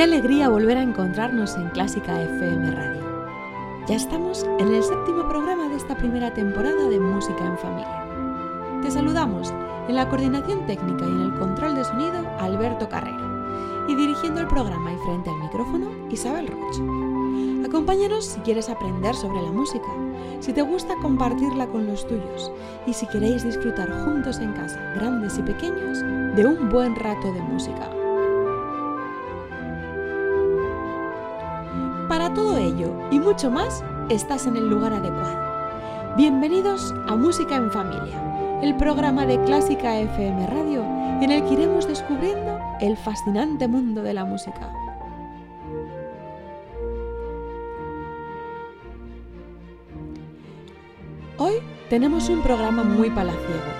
Qué alegría volver a encontrarnos en Clásica FM Radio. Ya estamos en el séptimo programa de esta primera temporada de Música en Familia. Te saludamos en la coordinación técnica y en el control de sonido Alberto Carrero y dirigiendo el programa y frente al micrófono Isabel Roche. Acompáñanos si quieres aprender sobre la música, si te gusta compartirla con los tuyos y si queréis disfrutar juntos en casa, grandes y pequeños, de un buen rato de música. Todo ello y mucho más, estás en el lugar adecuado. Bienvenidos a Música en Familia, el programa de Clásica FM Radio en el que iremos descubriendo el fascinante mundo de la música. Hoy tenemos un programa muy palaciego.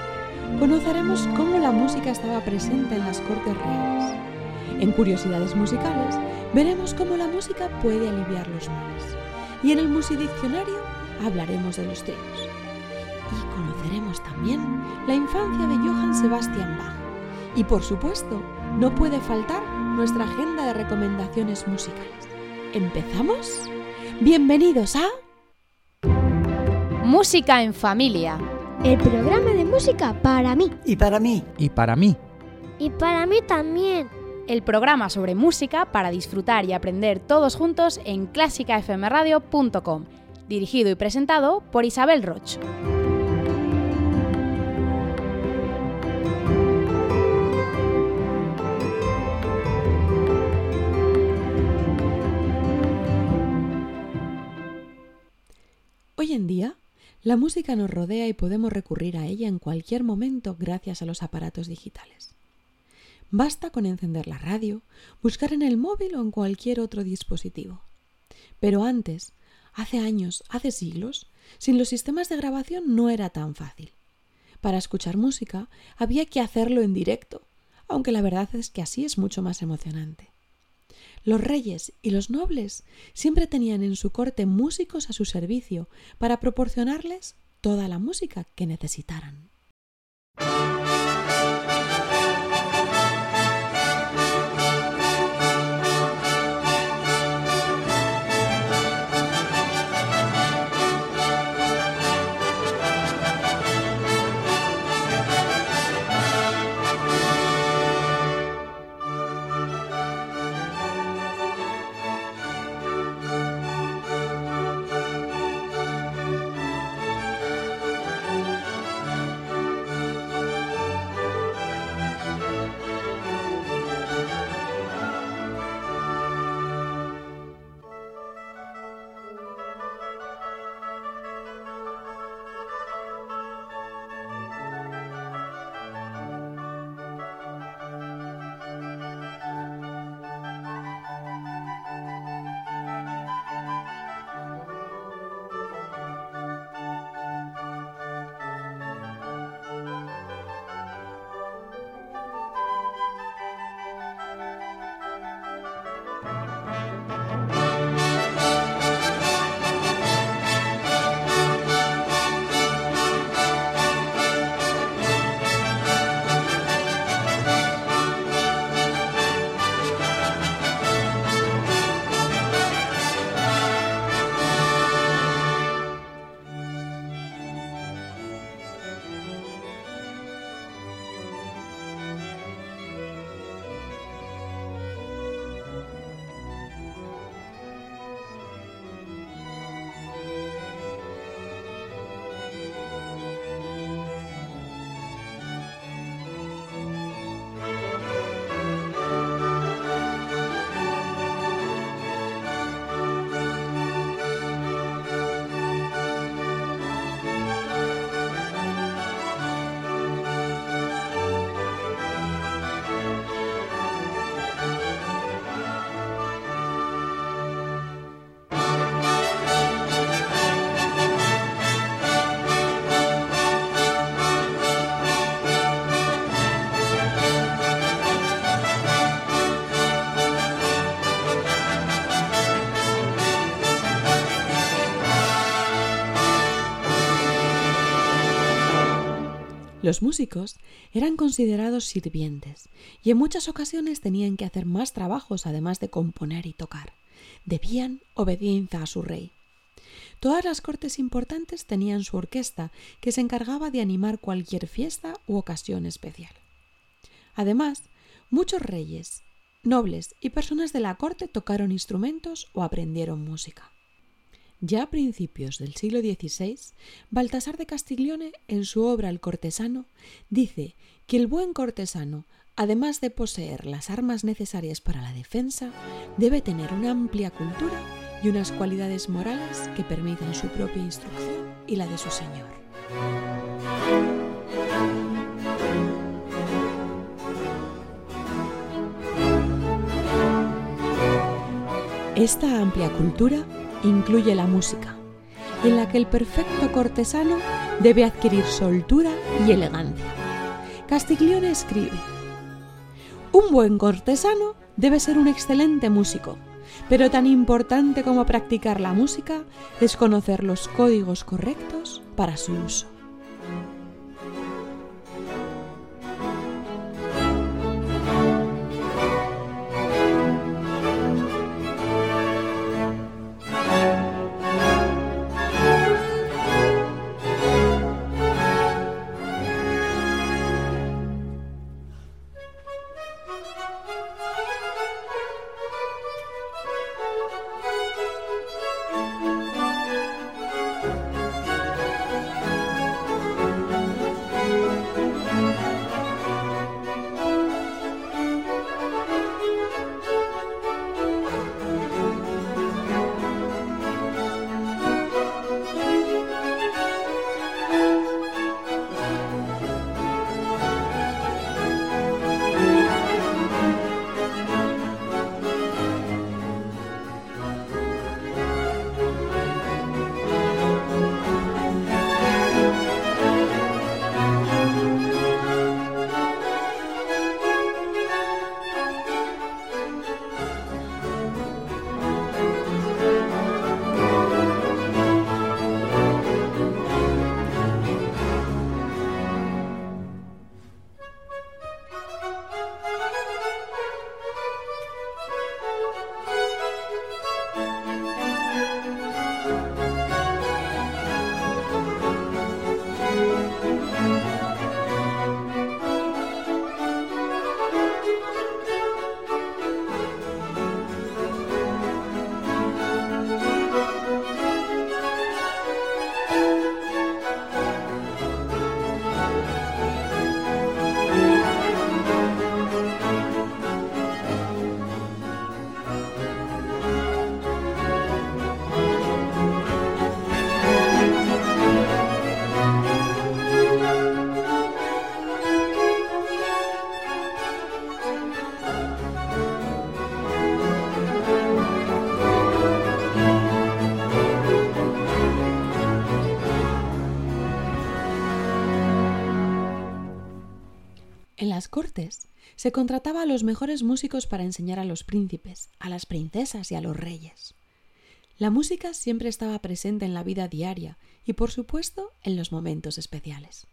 Conoceremos cómo la música estaba presente en las cortes reales. En Curiosidades Musicales veremos cómo la música puede aliviar los males. Y en el Musidiccionario hablaremos de los tríos. Y conoceremos también la infancia de Johann Sebastian Bach. Y por supuesto, no puede faltar nuestra agenda de recomendaciones musicales. ¿Empezamos? Bienvenidos a... Música en familia. El programa de música para mí. Y para mí. Y para mí. Y para mí también. El programa sobre música para disfrutar y aprender todos juntos en clásicafmradio.com. Dirigido y presentado por Isabel Roch. Hoy en día, la música nos rodea y podemos recurrir a ella en cualquier momento gracias a los aparatos digitales. Basta con encender la radio, buscar en el móvil o en cualquier otro dispositivo. Pero antes, hace años, hace siglos, sin los sistemas de grabación no era tan fácil. Para escuchar música había que hacerlo en directo, aunque la verdad es que así es mucho más emocionante. Los reyes y los nobles siempre tenían en su corte músicos a su servicio para proporcionarles toda la música que necesitaran. Los músicos eran considerados sirvientes y en muchas ocasiones tenían que hacer más trabajos además de componer y tocar. Debían obediencia a su rey. Todas las cortes importantes tenían su orquesta que se encargaba de animar cualquier fiesta u ocasión especial. Además, muchos reyes, nobles y personas de la corte tocaron instrumentos o aprendieron música. Ya a principios del siglo XVI, Baltasar de Castiglione, en su obra El cortesano, dice que el buen cortesano, además de poseer las armas necesarias para la defensa, debe tener una amplia cultura y unas cualidades morales que permitan su propia instrucción y la de su señor. Esta amplia cultura incluye la música, en la que el perfecto cortesano debe adquirir soltura y elegancia. Castiglione escribe, Un buen cortesano debe ser un excelente músico, pero tan importante como practicar la música es conocer los códigos correctos para su uso. Cortes se contrataba a los mejores músicos para enseñar a los príncipes, a las princesas y a los reyes. La música siempre estaba presente en la vida diaria y, por supuesto, en los momentos especiales.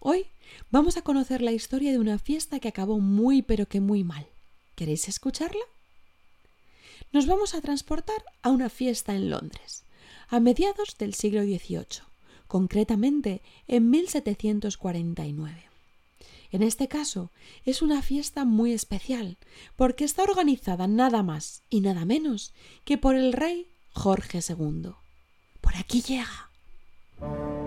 Hoy vamos a conocer la historia de una fiesta que acabó muy pero que muy mal. ¿Queréis escucharla? Nos vamos a transportar a una fiesta en Londres, a mediados del siglo XVIII, concretamente en 1749. En este caso, es una fiesta muy especial, porque está organizada nada más y nada menos que por el rey Jorge II. Por aquí llega.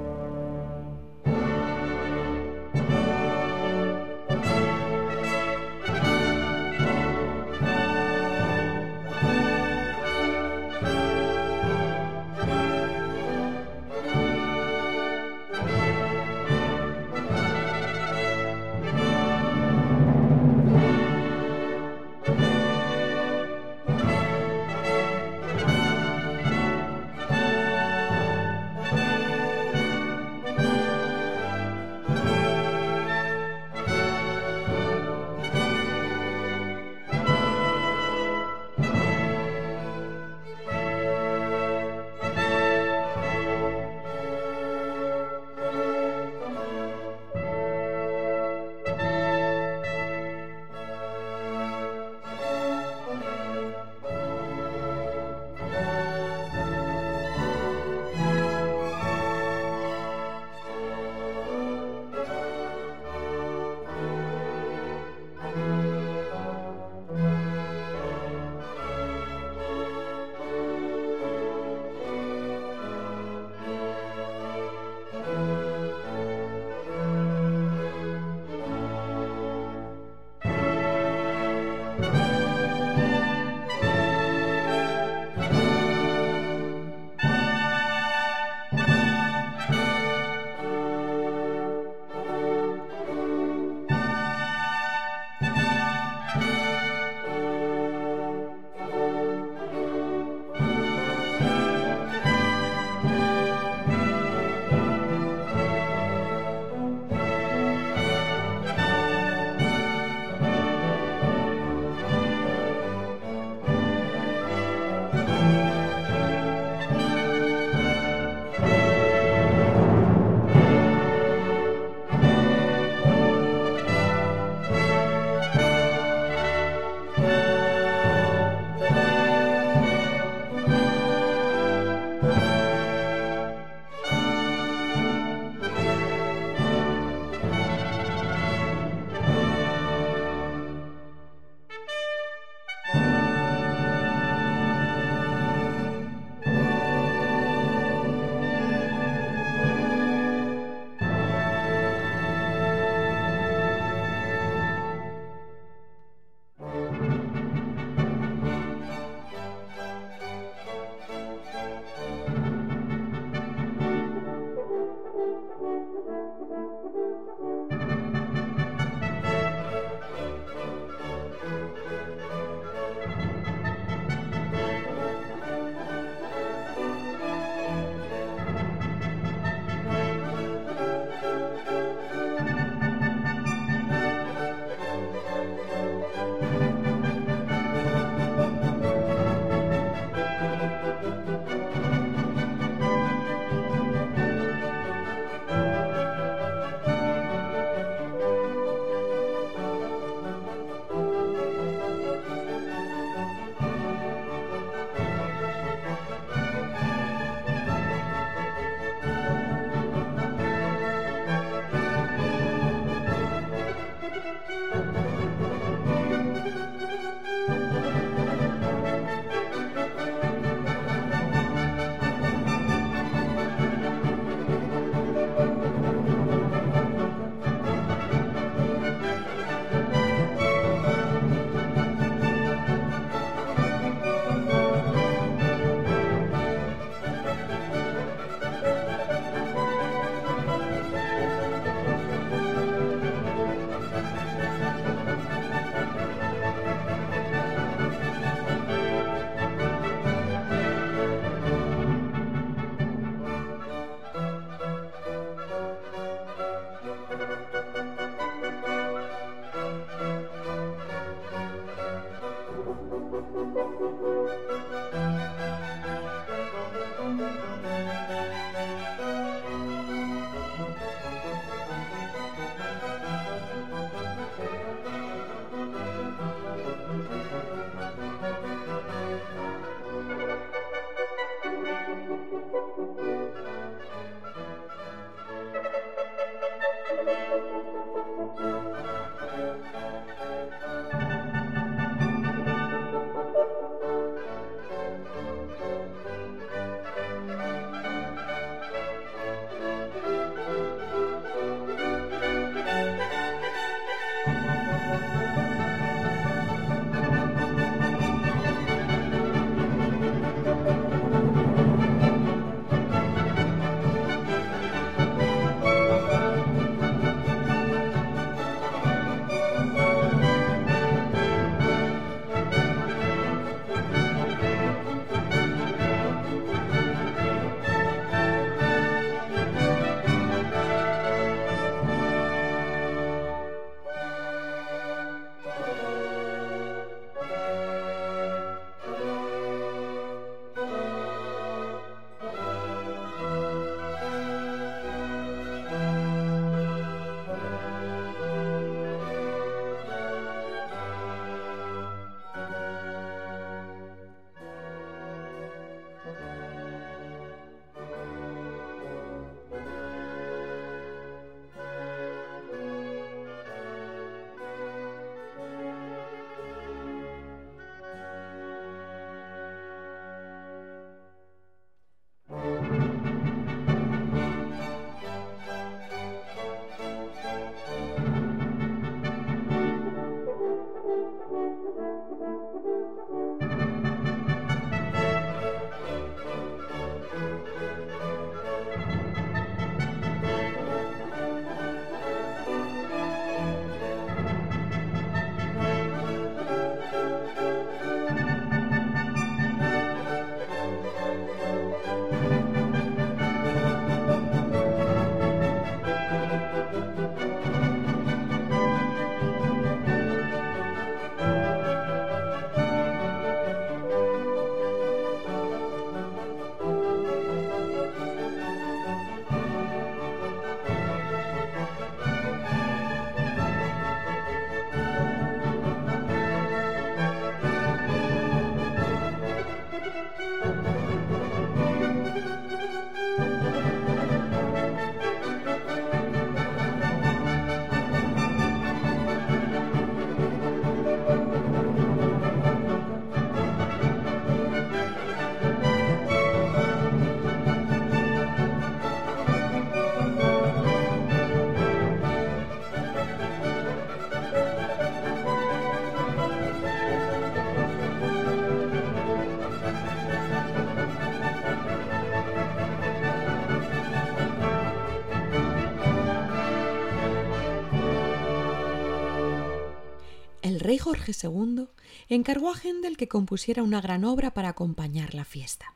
Rey Jorge II encargó a Händel que compusiera una gran obra para acompañar la fiesta.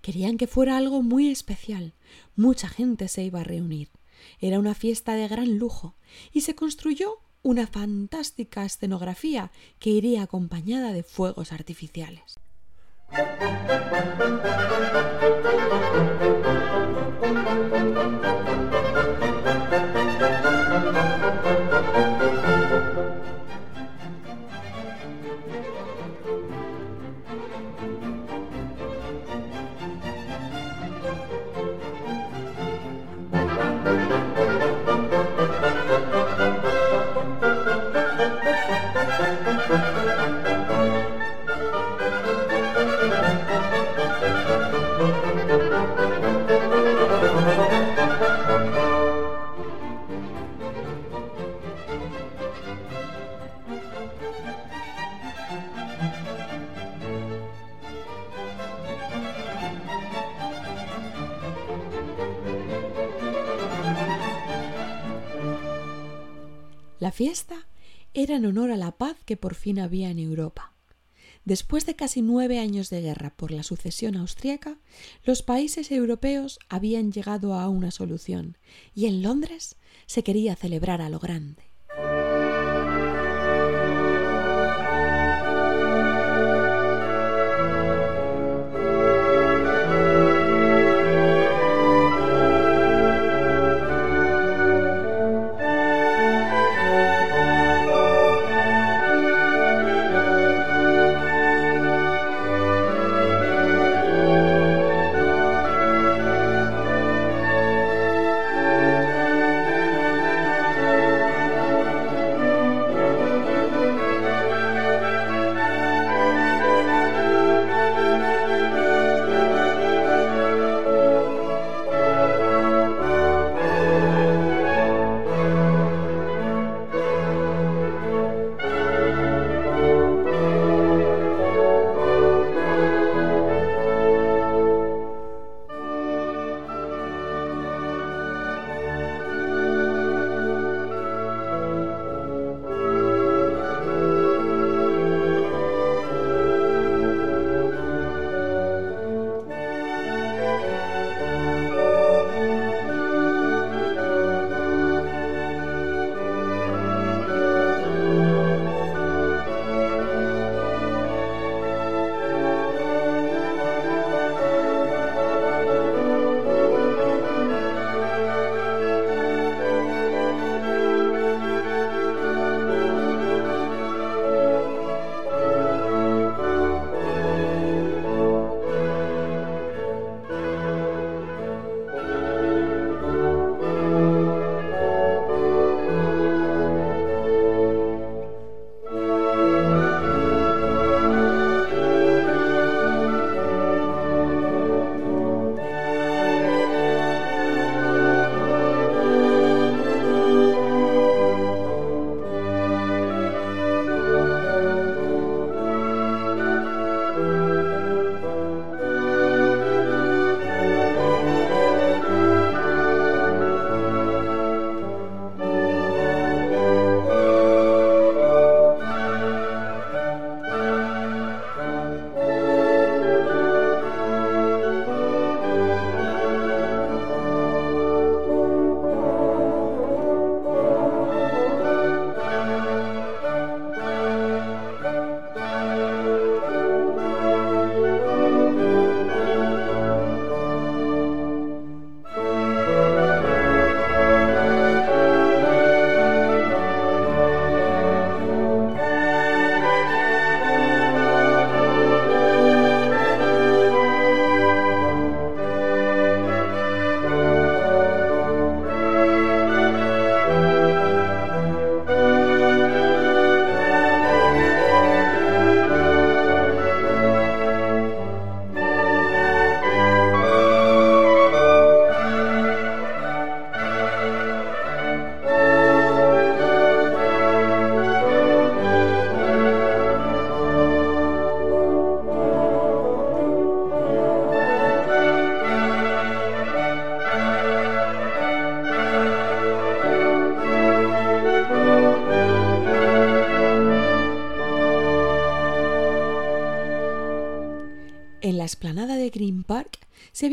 Querían que fuera algo muy especial. Mucha gente se iba a reunir. Era una fiesta de gran lujo y se construyó una fantástica escenografía que iría acompañada de fuegos artificiales. Que por fin había en Europa. Después de casi nueve años de guerra por la sucesión austríaca, los países europeos habían llegado a una solución y en Londres se quería celebrar a lo grande.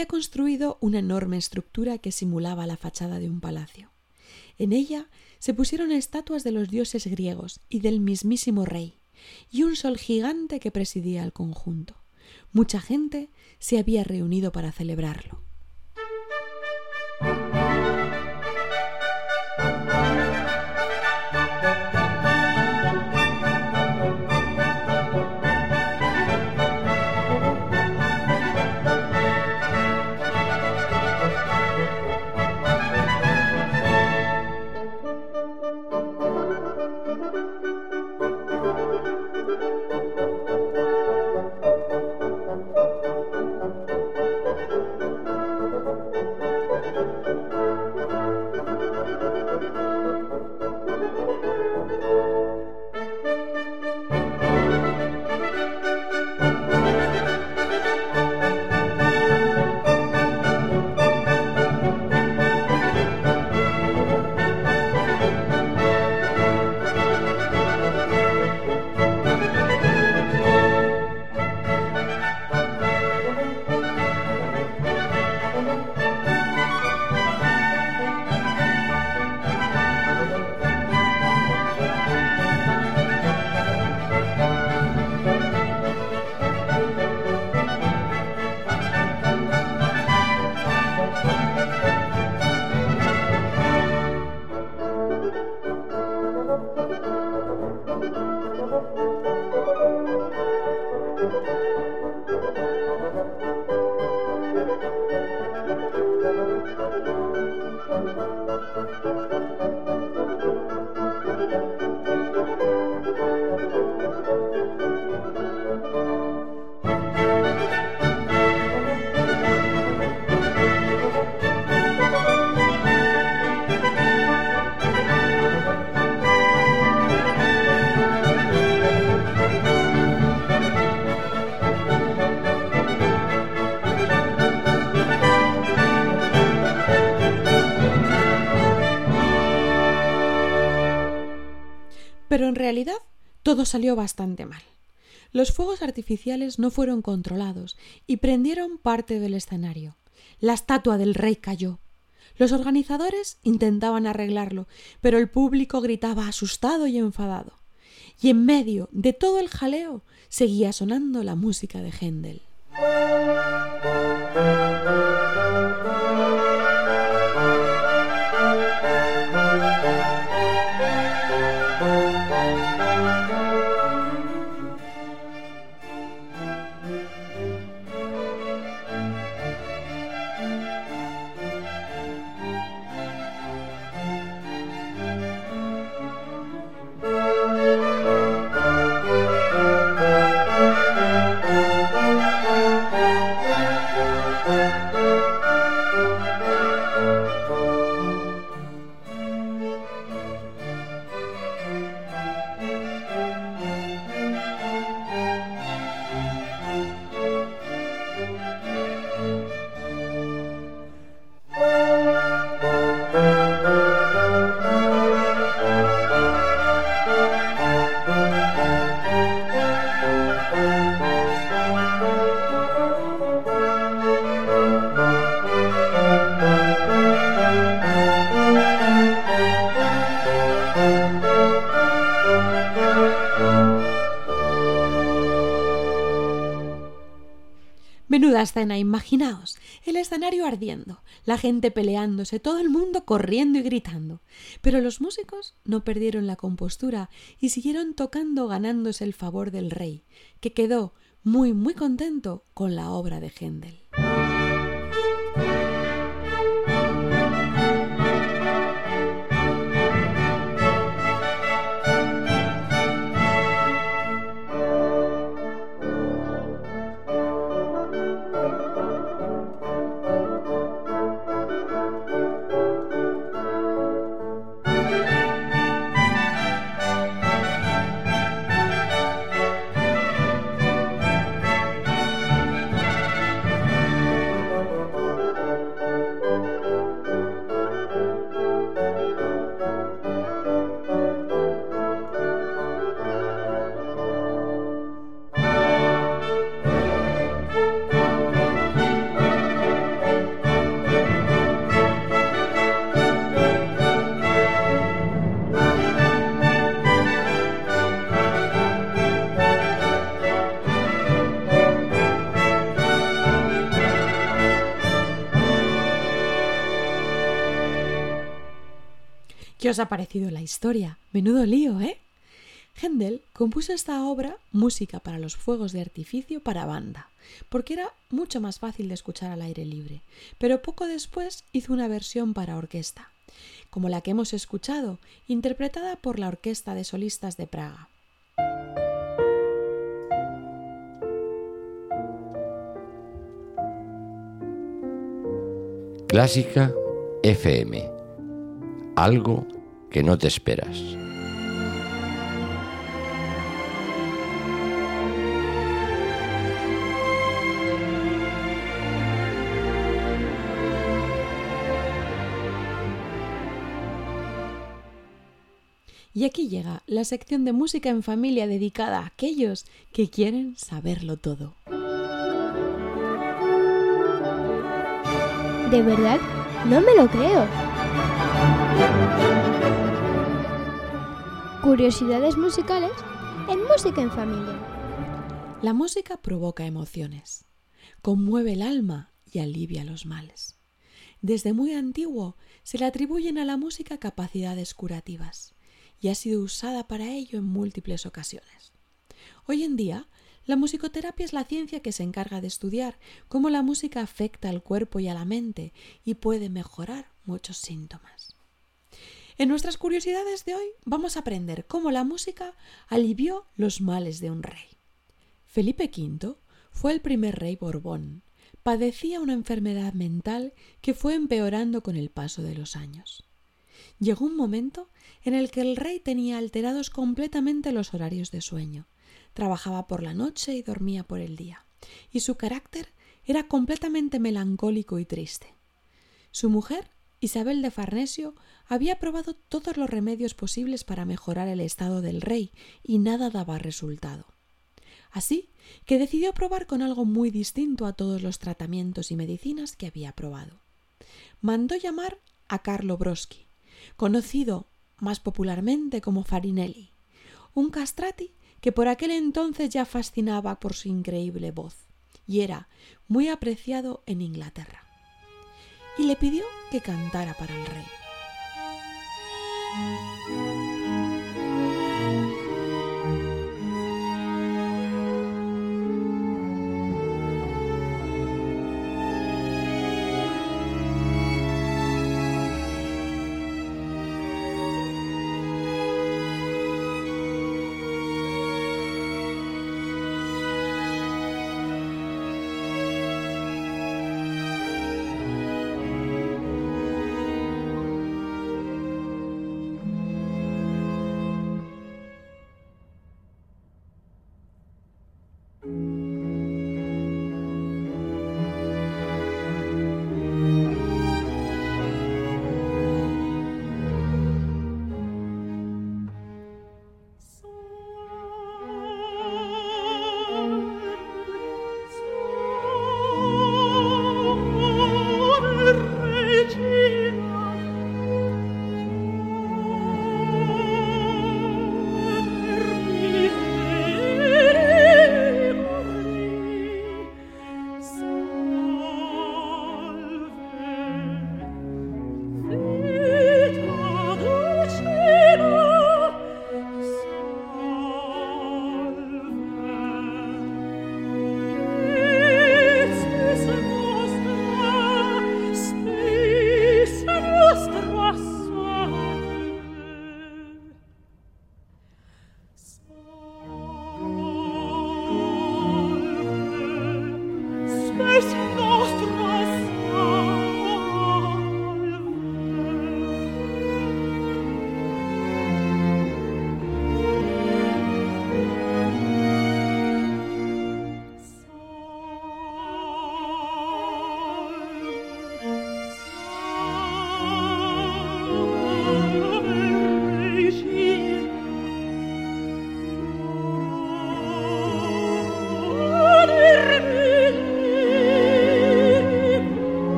Había construido una enorme estructura que simulaba la fachada de un palacio. En ella se pusieron estatuas de los dioses griegos y del mismísimo rey, y un sol gigante que presidía el conjunto. Mucha gente se había reunido para celebrarlo. Todo salió bastante mal. Los fuegos artificiales no fueron controlados y prendieron parte del escenario. La estatua del rey cayó. Los organizadores intentaban arreglarlo, pero el público gritaba asustado y enfadado. Y en medio de todo el jaleo seguía sonando la música de Händel. Menuda escena, imaginaos, el escenario ardiendo, la gente peleándose, todo el mundo corriendo y gritando. Pero los músicos no perdieron la compostura y siguieron tocando ganándose el favor del rey, que quedó muy muy contento con la obra de Händel. ¿Qué os ha parecido la historia? Menudo lío, ¿eh? Händel compuso esta obra música para los fuegos de artificio para banda, porque era mucho más fácil de escuchar al aire libre, pero poco después hizo una versión para orquesta, como la que hemos escuchado, interpretada por la Orquesta de Solistas de Praga. Clásica FM. Algo que no te esperas. Y aquí llega la sección de música en familia dedicada a aquellos que quieren saberlo todo. ¿De verdad? No me lo creo. Curiosidades musicales en Música en Familia. La música provoca emociones, conmueve el alma y alivia los males. Desde muy antiguo se le atribuyen a la música capacidades curativas y ha sido usada para ello en múltiples ocasiones. Hoy en día, la musicoterapia es la ciencia que se encarga de estudiar cómo la música afecta al cuerpo y a la mente y puede mejorar muchos síntomas. En nuestras curiosidades de hoy vamos a aprender cómo la música alivió los males de un rey. Felipe V fue el primer rey Borbón. Padecía una enfermedad mental que fue empeorando con el paso de los años. Llegó un momento en el que el rey tenía alterados completamente los horarios de sueño. Trabajaba por la noche y dormía por el día, y su carácter era completamente melancólico y triste. Su mujer, Isabel de Farnesio, había probado todos los remedios posibles para mejorar el estado del rey, y nada daba resultado. Así que decidió probar con algo muy distinto a todos los tratamientos y medicinas que había probado. Mandó llamar a Carlo Broschi, conocido más popularmente como Farinelli, un castrati que por aquel entonces ya fascinaba por su increíble voz y era muy apreciado en Inglaterra. Y le pidió que cantara para el rey.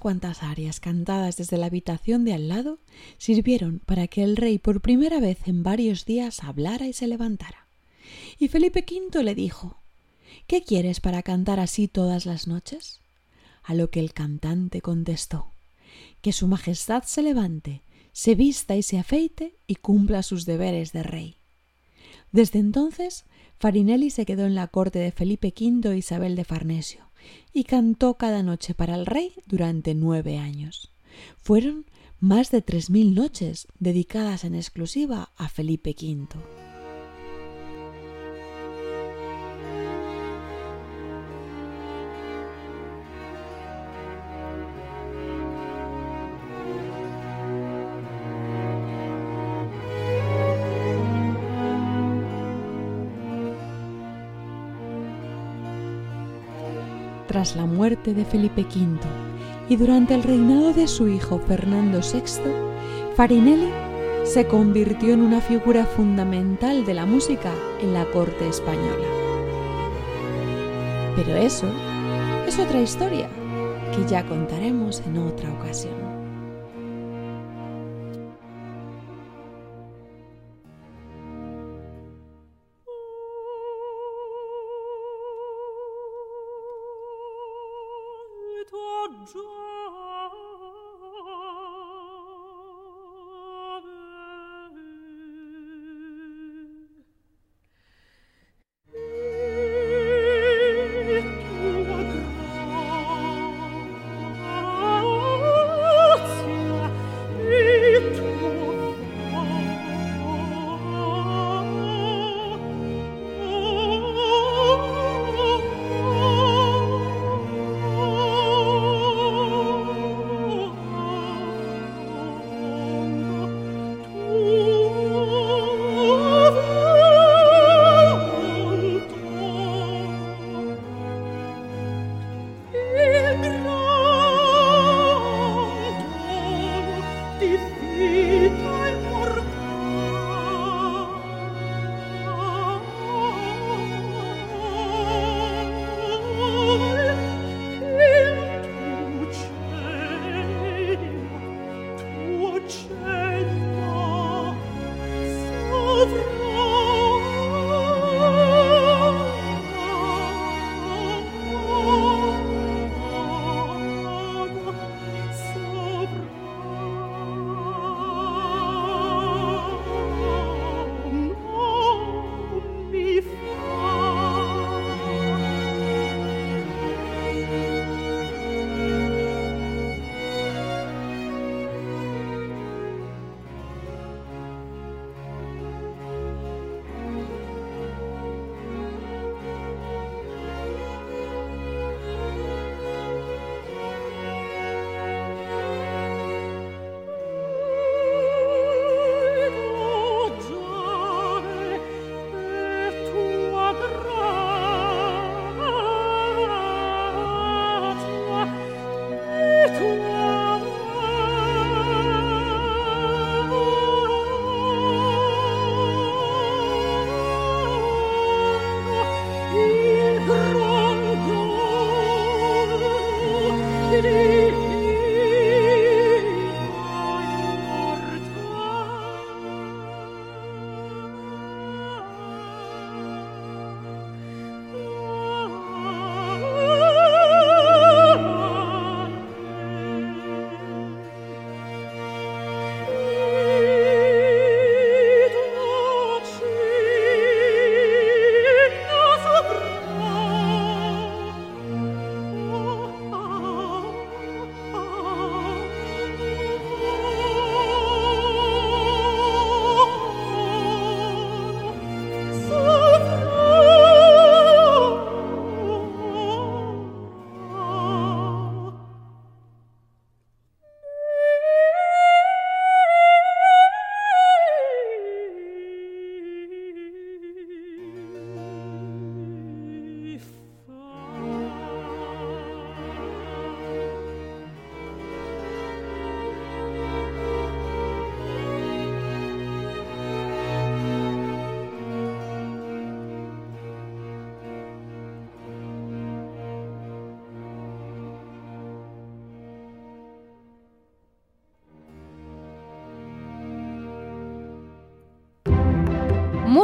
Cuantas arias cantadas desde la habitación de al lado sirvieron para que el rey por primera vez en varios días hablara y se levantara. Y Felipe V le dijo ¿Qué quieres para cantar así todas las noches? A lo que el cantante contestó Que su Majestad se levante, se vista y se afeite y cumpla sus deberes de rey. Desde entonces, Farinelli se quedó en la corte de Felipe V e Isabel de Farnesio y cantó cada noche para el rey durante nueve años. Fueron más de tres mil noches dedicadas en exclusiva a Felipe V. tras la muerte de Felipe V y durante el reinado de su hijo Fernando VI, Farinelli se convirtió en una figura fundamental de la música en la corte española. Pero eso es otra historia que ya contaremos en otra ocasión.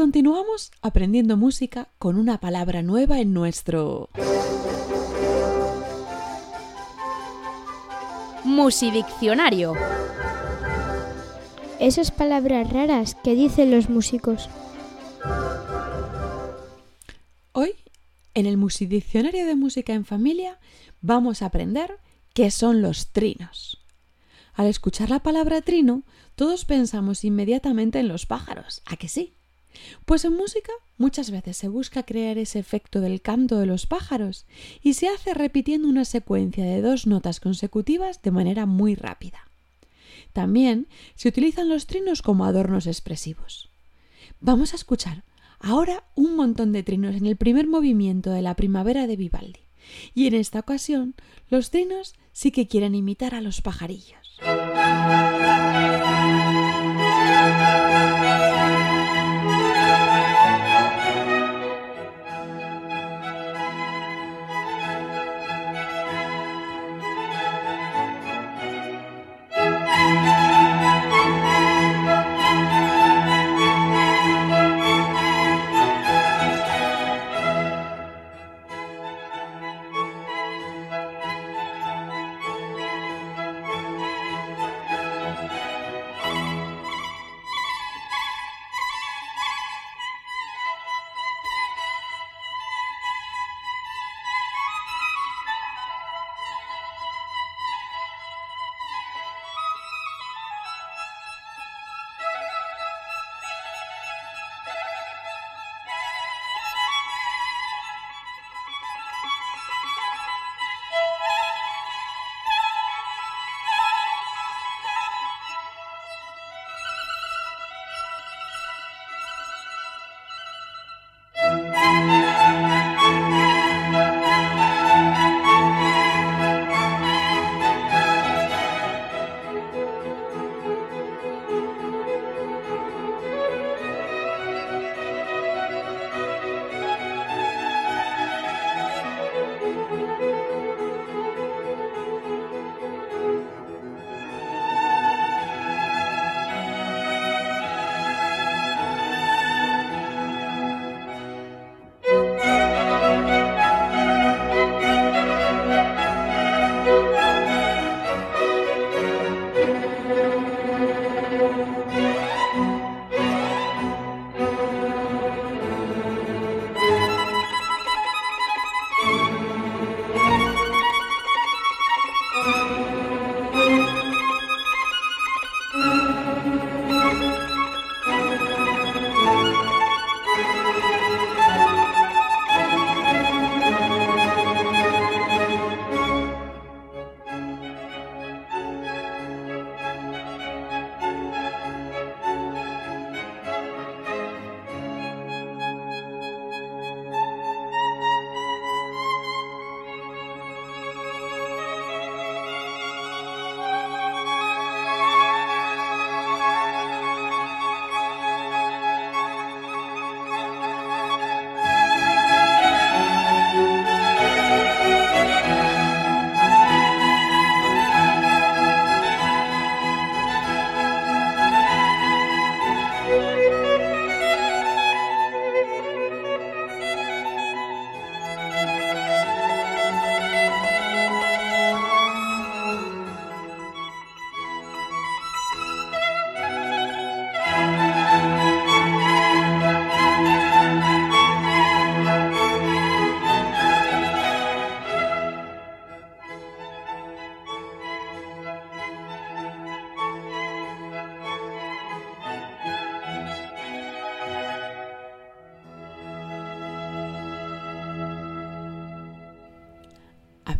Continuamos aprendiendo música con una palabra nueva en nuestro... Musidiccionario. Esas palabras raras que dicen los músicos. Hoy, en el Musidiccionario de Música en Familia, vamos a aprender qué son los trinos. Al escuchar la palabra trino, todos pensamos inmediatamente en los pájaros, ¿a que sí? Pues en música muchas veces se busca crear ese efecto del canto de los pájaros y se hace repitiendo una secuencia de dos notas consecutivas de manera muy rápida. También se utilizan los trinos como adornos expresivos. Vamos a escuchar ahora un montón de trinos en el primer movimiento de la primavera de Vivaldi. Y en esta ocasión los trinos sí que quieren imitar a los pajarillos.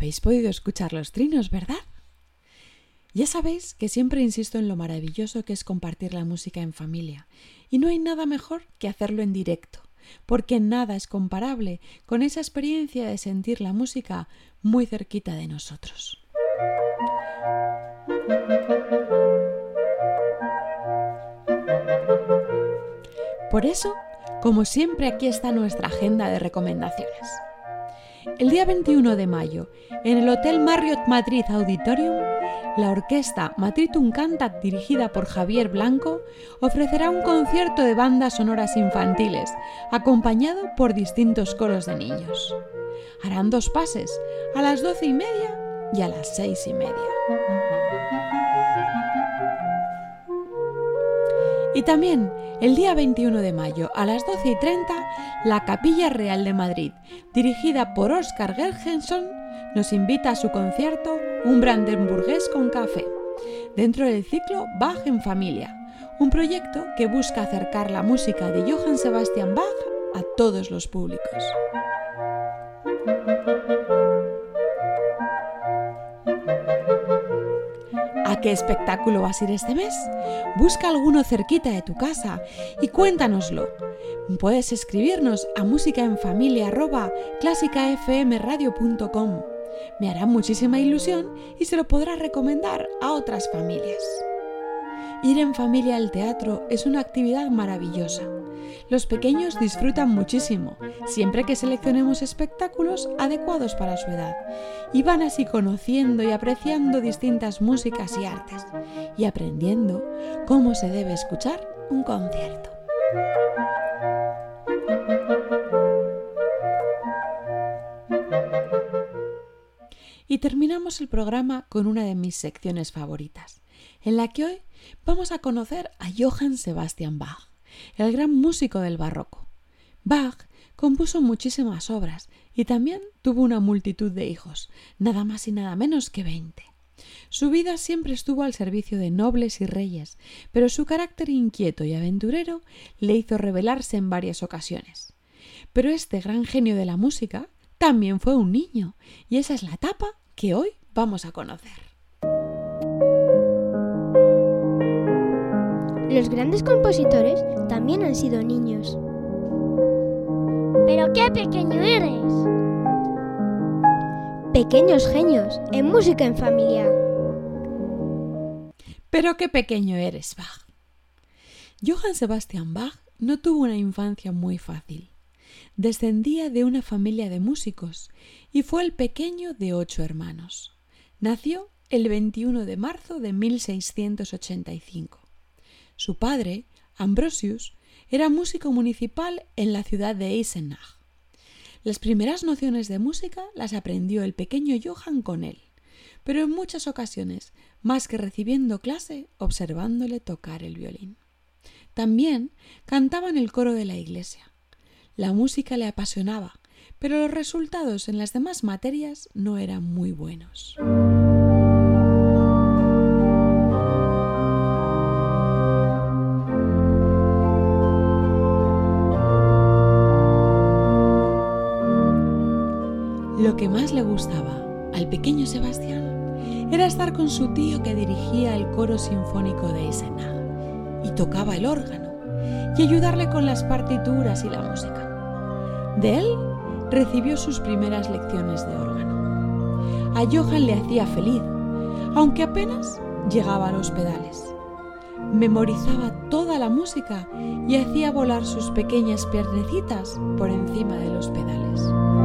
Habéis podido escuchar los trinos, ¿verdad? Ya sabéis que siempre insisto en lo maravilloso que es compartir la música en familia, y no hay nada mejor que hacerlo en directo, porque nada es comparable con esa experiencia de sentir la música muy cerquita de nosotros. Por eso, como siempre, aquí está nuestra agenda de recomendaciones. El día 21 de mayo, en el Hotel Marriott Madrid Auditorium, la orquesta Matritum Cantat, dirigida por Javier Blanco, ofrecerá un concierto de bandas sonoras infantiles, acompañado por distintos coros de niños. Harán dos pases, a las doce y media y a las seis y media. Y también el día 21 de mayo a las 12 y 30, la Capilla Real de Madrid, dirigida por Oscar Gergenson, nos invita a su concierto Un Brandenburgués con café, dentro del ciclo Bach en Familia, un proyecto que busca acercar la música de Johann Sebastian Bach a todos los públicos. ¿A qué espectáculo vas a ir este mes? Busca alguno cerquita de tu casa y cuéntanoslo. Puedes escribirnos a musicaenfamilia.clásicafmradio.com. Me hará muchísima ilusión y se lo podrás recomendar a otras familias. Ir en familia al teatro es una actividad maravillosa. Los pequeños disfrutan muchísimo, siempre que seleccionemos espectáculos adecuados para su edad, y van así conociendo y apreciando distintas músicas y artes, y aprendiendo cómo se debe escuchar un concierto. Y terminamos el programa con una de mis secciones favoritas, en la que hoy vamos a conocer a Johann Sebastian Bach, el gran músico del barroco. Bach compuso muchísimas obras y también tuvo una multitud de hijos, nada más y nada menos que veinte. Su vida siempre estuvo al servicio de nobles y reyes, pero su carácter inquieto y aventurero le hizo rebelarse en varias ocasiones. Pero este gran genio de la música también fue un niño, y esa es la etapa que hoy vamos a conocer. Los grandes compositores también han sido niños. ¡Pero qué pequeño eres! Pequeños genios en música en familia. Pero qué pequeño eres, Bach. Johann Sebastian Bach no tuvo una infancia muy fácil. Descendía de una familia de músicos y fue el pequeño de ocho hermanos. Nació el 21 de marzo de 1685. Su padre, Ambrosius, era músico municipal en la ciudad de Eisenach. Las primeras nociones de música las aprendió el pequeño Johann con él, pero en muchas ocasiones, más que recibiendo clase, observándole tocar el violín. También cantaba en el coro de la iglesia. La música le apasionaba, pero los resultados en las demás materias no eran muy buenos. Pequeño Sebastián era estar con su tío que dirigía el coro sinfónico de Eisenach y tocaba el órgano y ayudarle con las partituras y la música. De él recibió sus primeras lecciones de órgano. A Johann le hacía feliz, aunque apenas llegaba a los pedales. Memorizaba toda la música y hacía volar sus pequeñas piernecitas por encima de los pedales.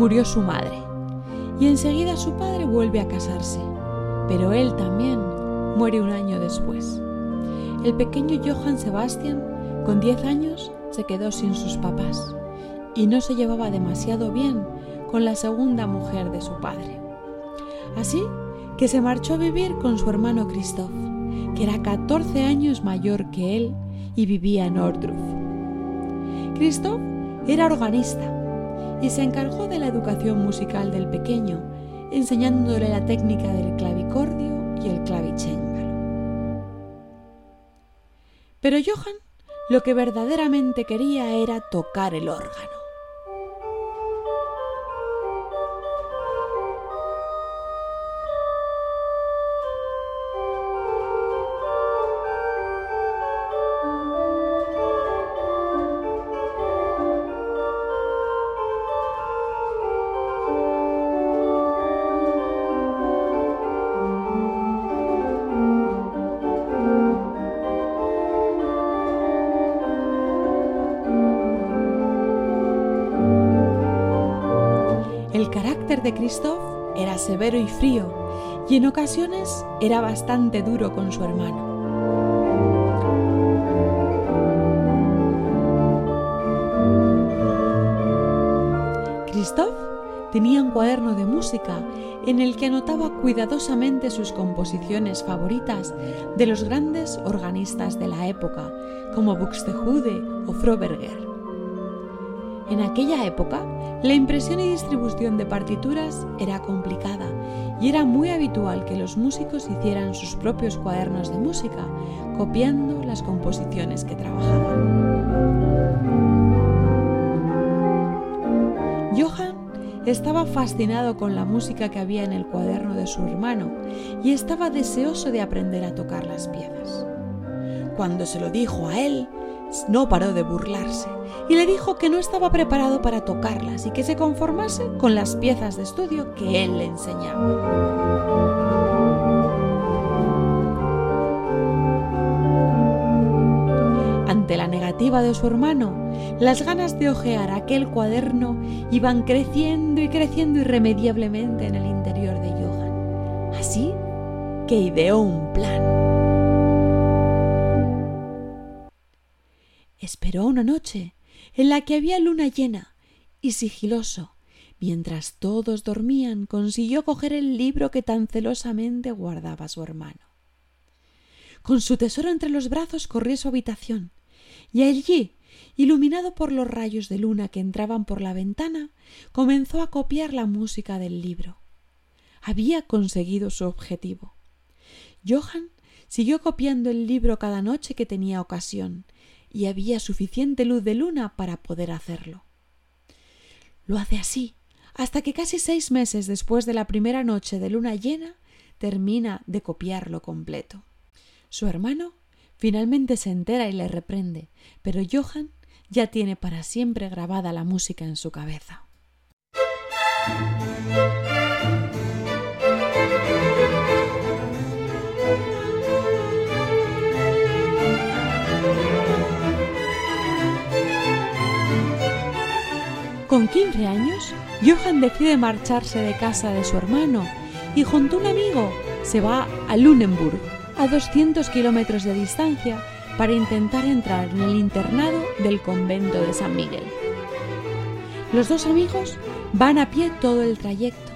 Murió su madre y enseguida su padre vuelve a casarse, pero él también muere un año después. El pequeño Johann Sebastian, con diez años, se quedó sin sus papás y no se llevaba demasiado bien con la segunda mujer de su padre. Así que se marchó a vivir con su hermano Christoph, que era 14 años mayor que él y vivía en Ordruf. Christoph era organista y se encargó de la educación musical del pequeño, enseñándole la técnica del clavicordio y el clavicémbalo. Pero Johann lo que verdaderamente quería era tocar el órgano. De Christoph era severo y frío, y en ocasiones era bastante duro con su hermano. Christoph tenía un cuaderno de música en el que anotaba cuidadosamente sus composiciones favoritas de los grandes organistas de la época, como Buxtehude o Froberger. En aquella época, la impresión y distribución de partituras era complicada y era muy habitual que los músicos hicieran sus propios cuadernos de música, copiando las composiciones que trabajaban. Johann estaba fascinado con la música que había en el cuaderno de su hermano y estaba deseoso de aprender a tocar las piezas. Cuando se lo dijo a él, no paró de burlarse y le dijo que no estaba preparado para tocarlas y que se conformase con las piezas de estudio que él le enseñaba. Ante la negativa de su hermano, las ganas de hojear aquel cuaderno iban creciendo y creciendo irremediablemente en el interior de Johann. Así que ideó un plan. Esperó una noche en la que había luna llena y sigiloso, mientras todos dormían, consiguió coger el libro que tan celosamente guardaba su hermano. Con su tesoro entre los brazos corrió a su habitación, y allí, iluminado por los rayos de luna que entraban por la ventana, comenzó a copiar la música del libro. Había conseguido su objetivo. Johann siguió copiando el libro cada noche que tenía ocasión, y había suficiente luz de luna para poder hacerlo. Lo hace así, hasta que casi seis meses después de la primera noche de luna llena termina de copiarlo completo. Su hermano finalmente se entera y le reprende, pero Johann ya tiene para siempre grabada la música en su cabeza. Con 15 años, Johann decide marcharse de casa de su hermano y junto a un amigo se va a Lunenburg, a 200 kilómetros de distancia, para intentar entrar en el internado del convento de San Miguel. Los dos amigos van a pie todo el trayecto,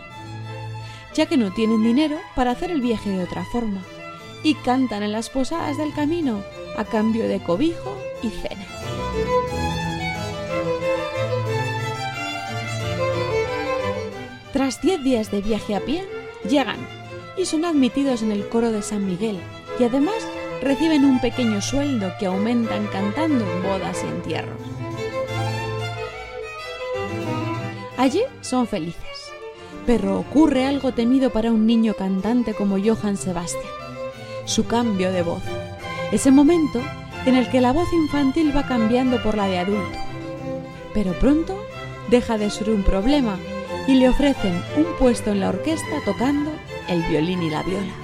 ya que no tienen dinero para hacer el viaje de otra forma, y cantan en las posadas del camino a cambio de cobijo y cena. Tras diez días de viaje a pie, llegan y son admitidos en el coro de San Miguel y además reciben un pequeño sueldo que aumentan cantando en bodas y entierros. Allí son felices, pero ocurre algo temido para un niño cantante como Johann Sebastian, su cambio de voz, ese momento en el que la voz infantil va cambiando por la de adulto, pero pronto deja de ser un problema y le ofrecen un puesto en la orquesta tocando el violín y la viola.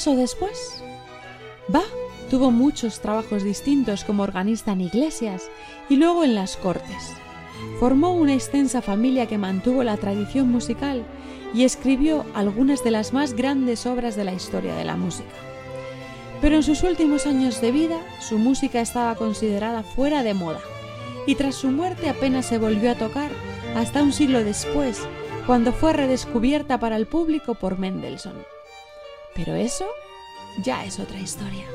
Pasó después? Bach tuvo muchos trabajos distintos como organista en iglesias y luego en las cortes. Formó una extensa familia que mantuvo la tradición musical y escribió algunas de las más grandes obras de la historia de la música. Pero en sus últimos años de vida, su música estaba considerada fuera de moda, y tras su muerte apenas se volvió a tocar hasta un siglo después, cuando fue redescubierta para el público por Mendelssohn. Pero eso ya es otra historia.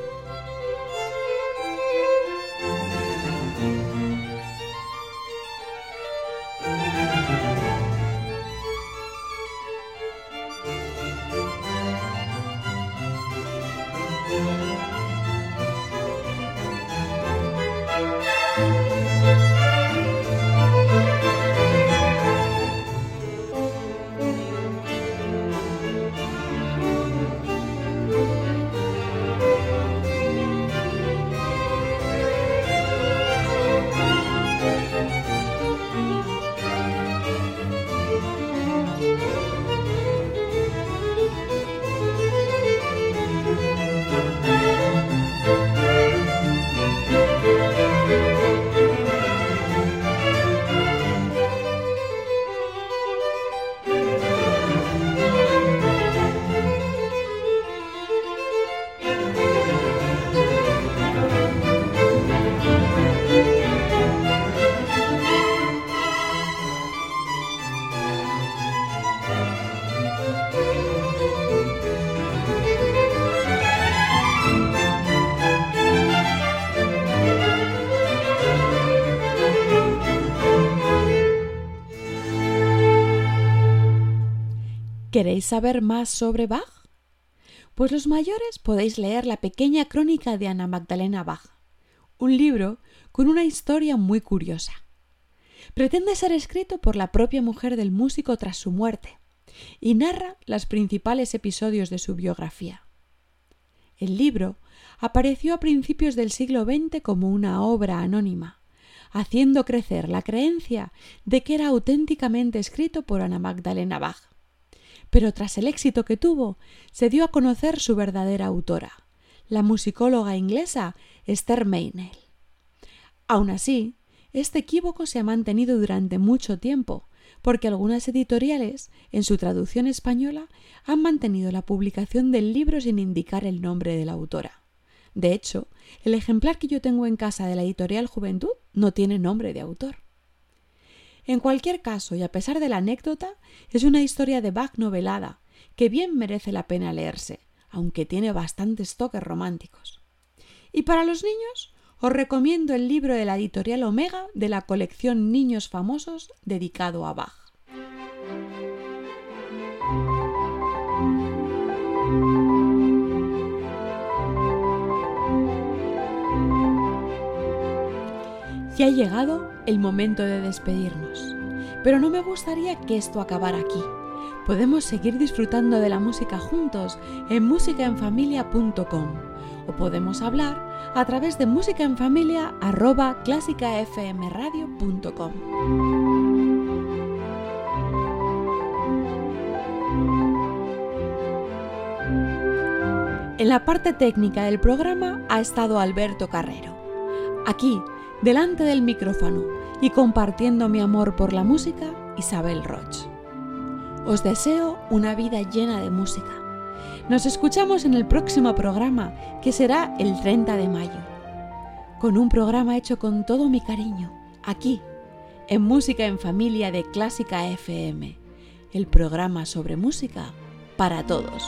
¿Queréis saber más sobre Bach? Pues los mayores podéis leer la pequeña crónica de Ana Magdalena Bach, un libro con una historia muy curiosa. Pretende ser escrito por la propia mujer del músico tras su muerte y narra los principales episodios de su biografía. El libro apareció a principios del siglo XX como una obra anónima, haciendo crecer la creencia de que era auténticamente escrito por Ana Magdalena Bach pero tras el éxito que tuvo, se dio a conocer su verdadera autora, la musicóloga inglesa Esther Meynell. Aun así, este equívoco se ha mantenido durante mucho tiempo, porque algunas editoriales, en su traducción española, han mantenido la publicación del libro sin indicar el nombre de la autora. De hecho, el ejemplar que yo tengo en casa de la editorial Juventud no tiene nombre de autor. En cualquier caso, y a pesar de la anécdota, es una historia de Bach novelada, que bien merece la pena leerse, aunque tiene bastantes toques románticos. Y para los niños, os recomiendo el libro de la editorial Omega de la colección Niños Famosos dedicado a Bach. Y ha llegado el momento de despedirnos. Pero no me gustaría que esto acabara aquí. Podemos seguir disfrutando de la música juntos en musicaenfamilia.com o podemos hablar a través de musicaenfamilia@clásicafmradio.com. En la parte técnica del programa ha estado Alberto Carrero. Aquí delante del micrófono y compartiendo mi amor por la música, Isabel Roch. Os deseo una vida llena de música. Nos escuchamos en el próximo programa, que será el 30 de mayo, con un programa hecho con todo mi cariño, aquí, en Música en Familia de Clásica FM, el programa sobre música para todos.